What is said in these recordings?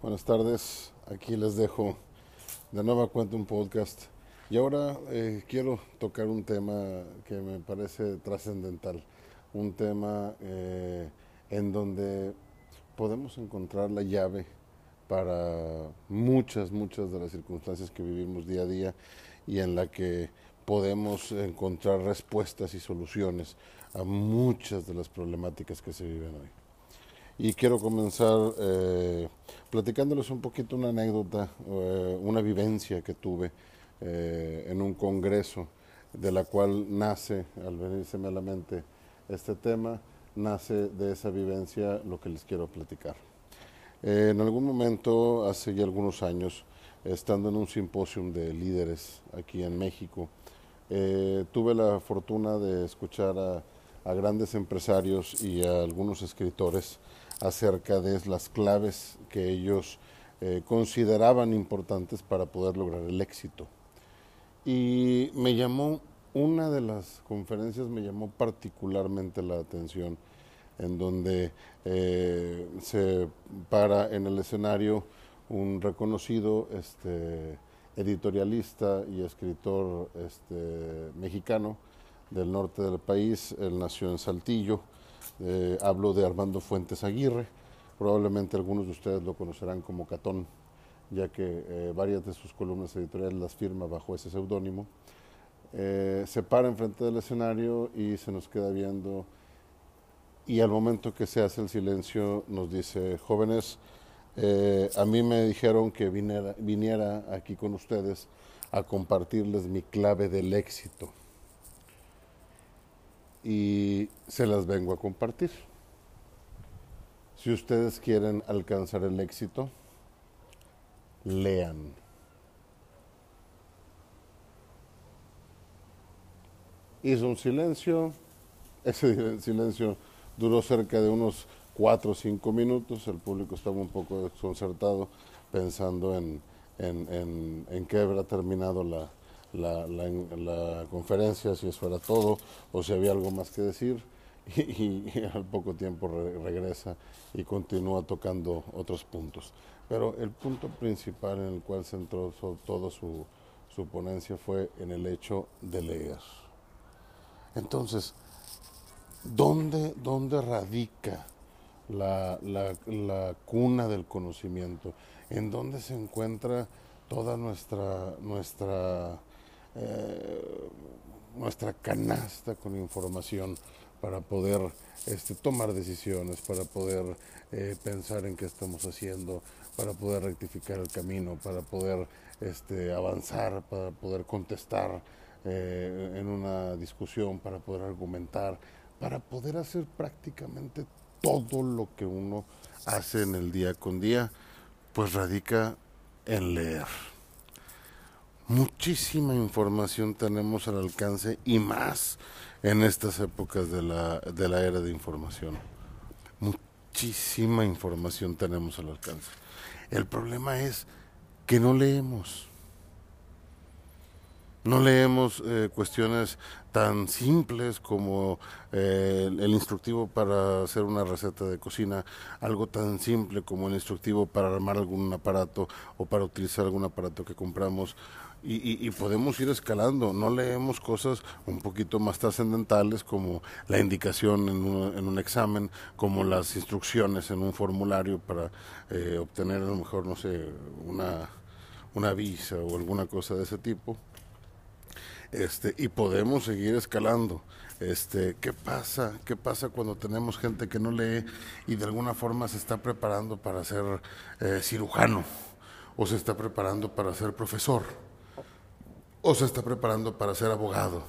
Buenas tardes, aquí les dejo de nueva cuenta un podcast. Y ahora eh, quiero tocar un tema que me parece trascendental, un tema eh, en donde podemos encontrar la llave para muchas, muchas de las circunstancias que vivimos día a día y en la que podemos encontrar respuestas y soluciones a muchas de las problemáticas que se viven hoy. Y quiero comenzar eh, platicándoles un poquito una anécdota, eh, una vivencia que tuve eh, en un congreso, de la cual nace, al venírseme a la mente este tema, nace de esa vivencia lo que les quiero platicar. En algún momento, hace ya algunos años, estando en un simposium de líderes aquí en México, tuve la fortuna de escuchar a, a grandes empresarios y a algunos escritores acerca de las claves que ellos eh, consideraban importantes para poder lograr el éxito. Y me llamó, una de las conferencias me llamó particularmente la atención, en donde eh, se para en el escenario un reconocido este, editorialista y escritor este, mexicano del norte del país, él nació en Saltillo, eh, hablo de Armando Fuentes Aguirre, probablemente algunos de ustedes lo conocerán como Catón, ya que eh, varias de sus columnas editoriales las firma bajo ese seudónimo. Eh, se para enfrente del escenario y se nos queda viendo y al momento que se hace el silencio nos dice, jóvenes, a mí me dijeron que viniera, viniera aquí con ustedes a compartirles mi clave del éxito y se las vengo a compartir. Si ustedes quieren alcanzar el éxito, lean. Hizo un silencio, ese silencio duró cerca de unos cuatro o cinco minutos, el público estaba un poco desconcertado pensando en, en, en qué habrá terminado la, la, la, conferencia, si eso era todo o si había algo más que decir. Y, al poco tiempo regresa y continúa tocando otros puntos. Pero el punto principal en el cual centró toda su, su ponencia fue en el hecho de leer. Entonces, ¿dónde, dónde radica la, la, la, cuna del conocimiento? ¿En dónde se encuentra toda nuestra, nuestra eh, nuestra canasta con información para poder este, tomar decisiones, para poder eh, pensar en qué estamos haciendo, para poder rectificar el camino, para poder este, avanzar, para poder contestar eh, en una discusión, para poder argumentar, para poder hacer prácticamente todo lo que uno hace en el día con día, pues radica en leer. Muchísima información tenemos al alcance y más en estas épocas de la, de la era de información. Muchísima información tenemos al alcance. El problema es que no leemos. No leemos eh, cuestiones tan simples como eh, el instructivo para hacer una receta de cocina, algo tan simple como el instructivo para armar algún aparato o para utilizar algún aparato que compramos, y, podemos ir escalando. No leemos cosas un poquito más trascendentales como la indicación en un, en un, examen, como las instrucciones en un formulario para eh, obtener a lo mejor, no sé, una visa o alguna cosa de ese tipo. Este, y podemos seguir escalando. Este, ¿qué pasa? ¿Qué pasa cuando tenemos gente que no lee y de alguna forma se está preparando para ser eh, cirujano o se está preparando para ser profesor? o se está preparando para ser abogado.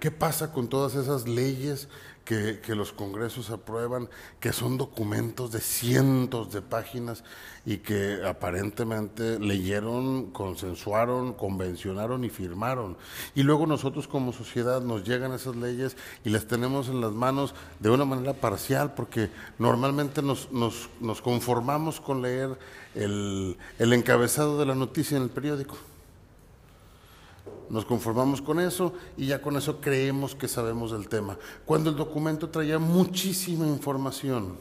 ¿Qué pasa con todas esas leyes que, los congresos aprueban, que son documentos de cientos de páginas y que aparentemente leyeron, consensuaron, convencionaron y firmaron. Y luego nosotros como sociedad nos llegan esas leyes y las tenemos en las manos de una manera parcial, porque normalmente nos, nos, nos conformamos con leer el, el encabezado de la noticia en el periódico. Nos conformamos con eso y ya con eso creemos que sabemos del tema. Cuando el documento traía muchísima información.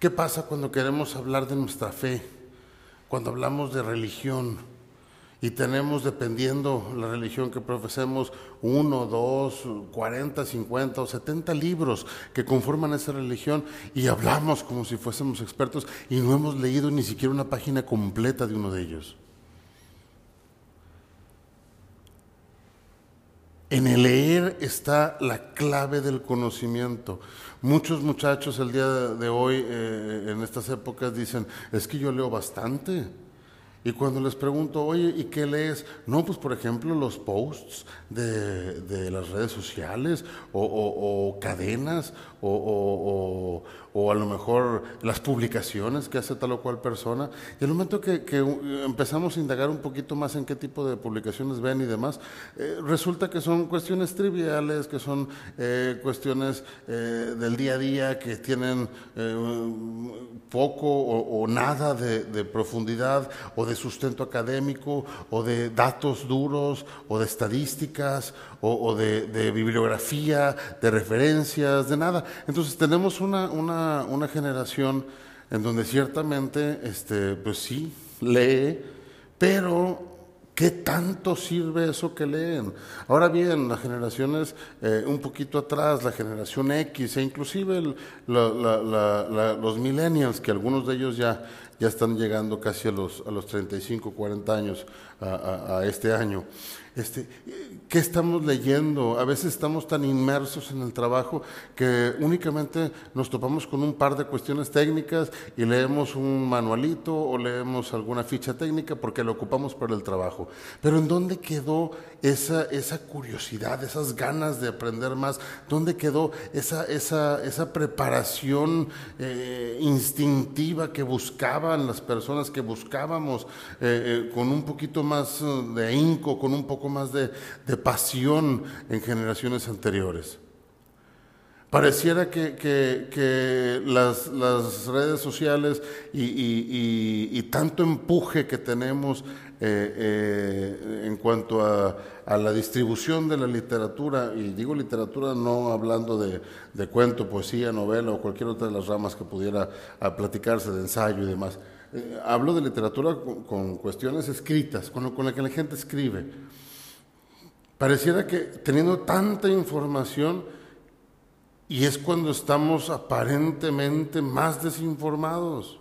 ¿Qué pasa cuando queremos hablar de nuestra fe? Cuando hablamos de religión y tenemos, dependiendo la religión que profesemos, uno, dos, cuarenta, cincuenta o setenta libros que conforman esa religión y hablamos como si fuésemos expertos y no hemos leído ni siquiera una página completa de uno de ellos. En el leer está la clave del conocimiento. Muchos muchachos el día de hoy, eh, en estas épocas, dicen, es que yo leo bastante. Y cuando les pregunto, oye, ¿y qué lees? No, pues por ejemplo los posts de, las redes sociales o, cadenas o, a lo mejor las publicaciones que hace tal o cual persona. Y el momento que, empezamos a indagar un poquito más en qué tipo de publicaciones ven y demás, eh, resulta que son cuestiones triviales, que son eh, cuestiones eh, del día a día, que tienen poco o, nada de, de profundidad o de de sustento académico o de datos duros o de estadísticas o, de, bibliografía, de referencias, de nada. Entonces tenemos una, una, una generación en donde ciertamente, este, pues sí, lee, pero ¿Qué tanto sirve eso que leen? Ahora bien, las generaciones eh, un poquito atrás, la generación X e inclusive los millennials, que algunos de ellos ya, ya están llegando casi a los, a los 35, 40 años a, este año. Este, ¿Qué estamos leyendo? A veces estamos tan inmersos en el trabajo que únicamente nos topamos con un par de cuestiones técnicas y leemos un manualito o leemos alguna ficha técnica porque lo ocupamos para el trabajo. Pero ¿en dónde quedó esa, esa curiosidad, esas ganas de aprender más? ¿Dónde quedó esa, esa, esa preparación eh, instintiva que buscaban las personas, que buscábamos eh, eh, con un poquito más de ahínco, con un poco más de, pasión en generaciones anteriores? Pareciera que, las, redes sociales y, tanto empuje que tenemos eh, eh, en cuanto a, la distribución de la literatura, y digo literatura no hablando de, cuento, poesía, novela o cualquier otra de las ramas que pudiera platicarse de ensayo y demás. Eh, hablo de literatura con, cuestiones escritas, con, con la que la gente escribe. Pareciera que teniendo tanta información, y es cuando estamos aparentemente más desinformados.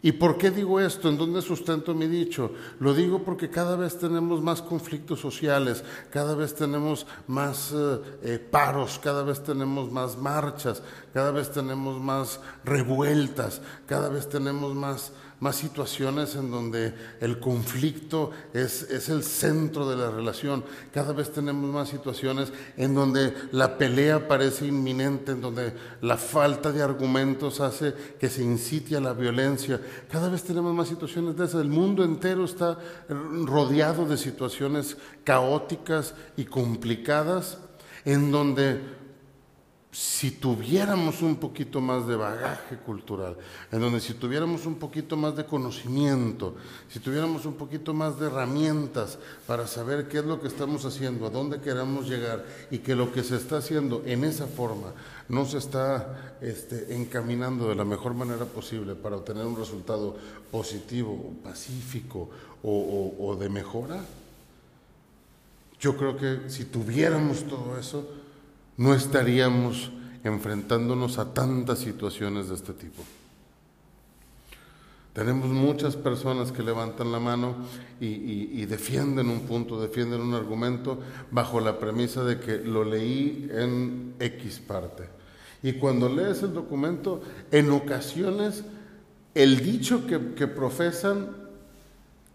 ¿Y por qué digo esto? ¿En dónde sustento mi dicho? Lo digo porque cada vez tenemos más conflictos sociales, cada vez tenemos más eh, eh, paros, cada vez tenemos más marchas, cada vez tenemos más revueltas, cada vez tenemos más más situaciones en donde el conflicto es, es, el centro de la relación. Cada vez tenemos más situaciones en donde la pelea parece inminente, en donde la falta de argumentos hace que se incite a la violencia. Cada vez tenemos más situaciones de esas. El mundo entero está rodeado de situaciones caóticas y complicadas en donde si tuviéramos un poquito más de bagaje cultural, en donde si tuviéramos un poquito más de conocimiento, si tuviéramos un poquito más de herramientas para saber qué es lo que estamos haciendo, a dónde queremos llegar y que lo que se está haciendo en esa forma no se está este, encaminando de la mejor manera posible para obtener un resultado positivo, pacífico o de mejora, yo creo que si tuviéramos todo eso, no estaríamos enfrentándonos a tantas situaciones de este tipo. Tenemos muchas personas que levantan la mano y, defienden un punto, defienden un argumento bajo la premisa de que lo leí en X parte. Y cuando lees el documento, en ocasiones el dicho que, que profesan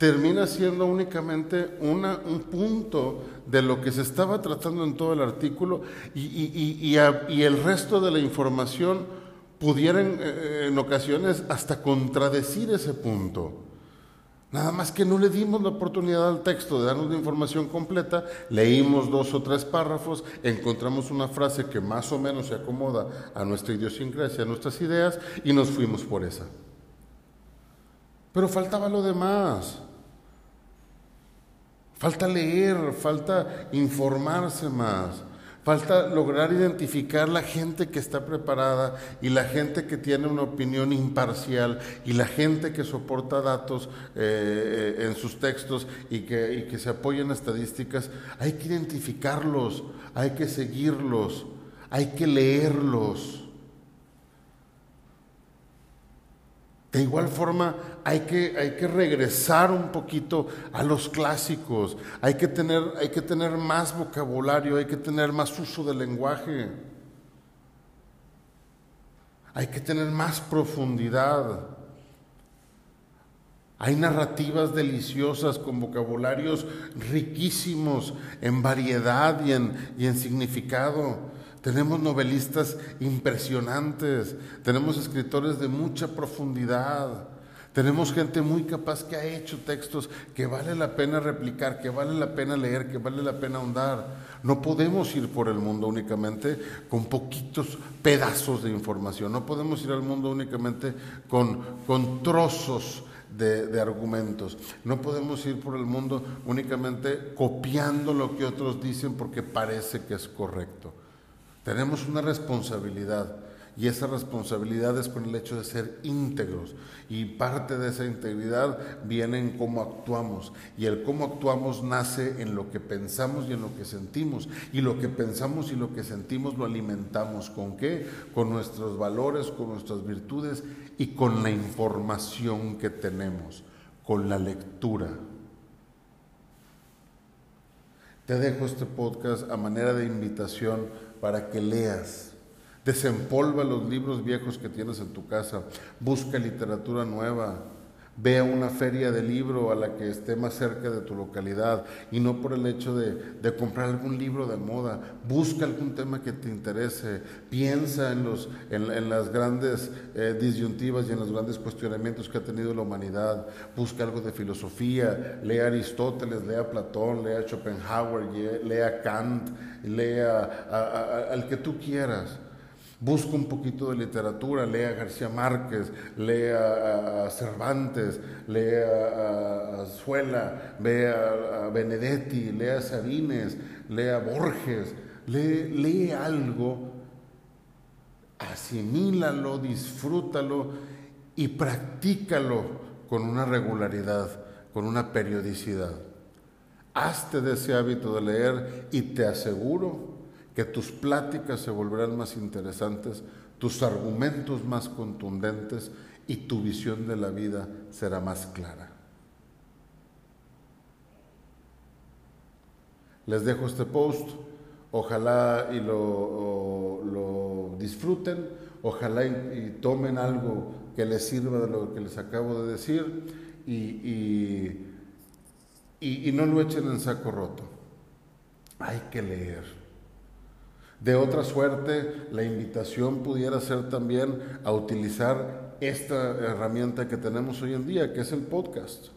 termina siendo únicamente una, un punto de lo que se estaba tratando en todo el artículo y, el resto de la información pudiera eh, en ocasiones hasta contradecir ese punto. Nada más que no le dimos la oportunidad al texto de darnos la información completa, leímos dos o tres párrafos, encontramos una frase que más o menos se acomoda a nuestra idiosincrasia, a nuestras ideas, y nos fuimos por esa. Pero faltaba lo demás. Falta leer, falta informarse más, falta lograr identificar la gente que está preparada y la gente que tiene una opinión imparcial y la gente que soporta datos eh, en sus textos y que, y que se apoya en estadísticas. Hay que identificarlos, hay que seguirlos, hay que leerlos. De igual forma, hay que, hay que regresar un poquito a los clásicos, hay que, tener, hay que tener más vocabulario, hay que tener más uso del lenguaje, hay que tener más profundidad. Hay narrativas deliciosas con vocabularios riquísimos en variedad y en, y en significado. Tenemos novelistas impresionantes, tenemos escritores de mucha profundidad, tenemos gente muy capaz que ha hecho textos que vale la pena replicar, que vale la pena leer, que vale la pena ahondar. No podemos ir por el mundo únicamente con poquitos pedazos de información, no podemos ir al mundo únicamente con, con trozos de, de, argumentos. No podemos ir por el mundo únicamente copiando lo que otros dicen porque parece que es correcto. Tenemos una responsabilidad y esa responsabilidad es con el hecho de ser íntegros y parte de esa integridad viene en cómo actuamos y el cómo actuamos nace en lo que pensamos y en lo que sentimos y lo que pensamos y lo que sentimos lo alimentamos con qué? Con nuestros valores, con nuestras virtudes y con la información que tenemos, con la lectura. Te dejo este podcast a manera de invitación para que leas. Desempolva los libros viejos que tienes en tu casa. Busca literatura nueva. Ve a una feria de libro a la que esté más cerca de tu localidad y no por el hecho de, comprar algún libro de moda. Busca algún tema que te interese. Piensa en, los, en, las grandes eh, disyuntivas y en los grandes cuestionamientos que ha tenido la humanidad. Busca algo de filosofía. Lea Aristóteles, lea Platón, lea Schopenhauer, lea Kant, lea al que tú quieras. Busca un poquito de literatura, lea García Márquez, lea a Cervantes, lea a Suela, lea a Benedetti, lea a Sabines, lea a Borges, lee, lee algo, asimílalo, disfrútalo y practícalo con una regularidad, con una periodicidad. Hazte de ese hábito de leer y te aseguro que tus pláticas se volverán más interesantes, tus argumentos más contundentes y tu visión de la vida será más clara. Les dejo este post, ojalá y lo, disfruten, ojalá y, tomen algo que les sirva de lo que les acabo de decir y, y no lo echen en saco roto. Hay que leer. De otra suerte, la invitación pudiera ser también a utilizar esta herramienta que tenemos hoy en día, que es el podcast.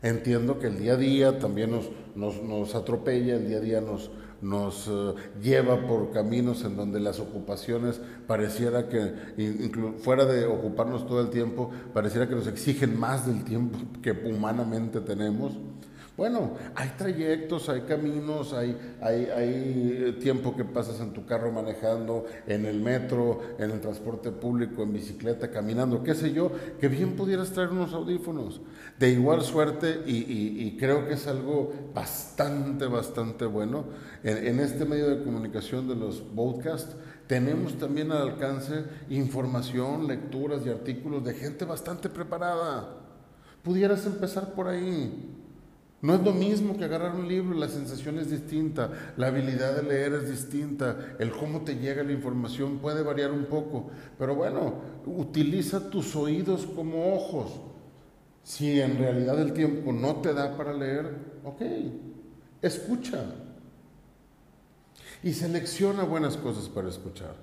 Entiendo que el día a día también nos, atropella, el día a día nos, nos eh, lleva por caminos en donde las ocupaciones pareciera que, fuera de ocuparnos todo el tiempo, pareciera que nos exigen más del tiempo que humanamente tenemos. Bueno, hay trayectos, hay caminos, hay, hay, tiempo que pasas en tu carro manejando, en el metro, en el transporte público, en bicicleta, caminando, qué sé yo, que bien pudieras traer unos audífonos. De igual suerte, y, creo que es algo bastante, bastante bueno, en, en este medio de comunicación de los podcasts, tenemos también al alcance información, lecturas y artículos de gente bastante preparada. Pudieras empezar por ahí. No es lo mismo que agarrar un libro, la sensación es distinta, la habilidad de leer es distinta, el cómo te llega la información puede variar un poco, pero bueno, utiliza tus oídos como ojos. Si en realidad el tiempo no te da para leer, ok, escucha. Y selecciona buenas cosas para escuchar.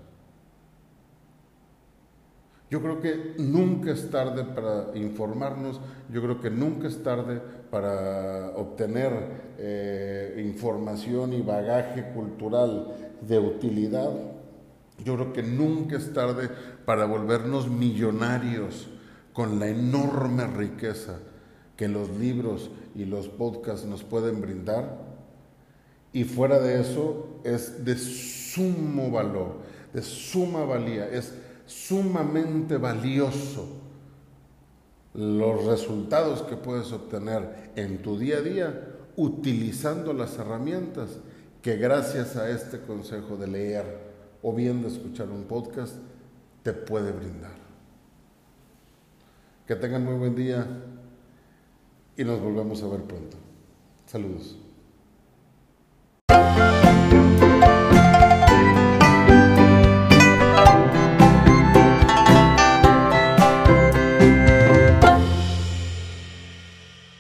Yo creo que nunca es tarde para informarnos, yo creo que nunca es tarde para obtener eh, información y bagaje cultural de utilidad. Yo creo que nunca es tarde para volvernos millonarios con la enorme riqueza que los libros y los podcasts nos pueden brindar. Y fuera de eso es de sumo valor, de suma valía, es sumamente valioso los resultados que puedes obtener en tu día a día utilizando las herramientas que gracias a este consejo de leer o bien de escuchar un podcast te puede brindar. Que tengan muy buen día y nos volvemos a ver pronto. Saludos.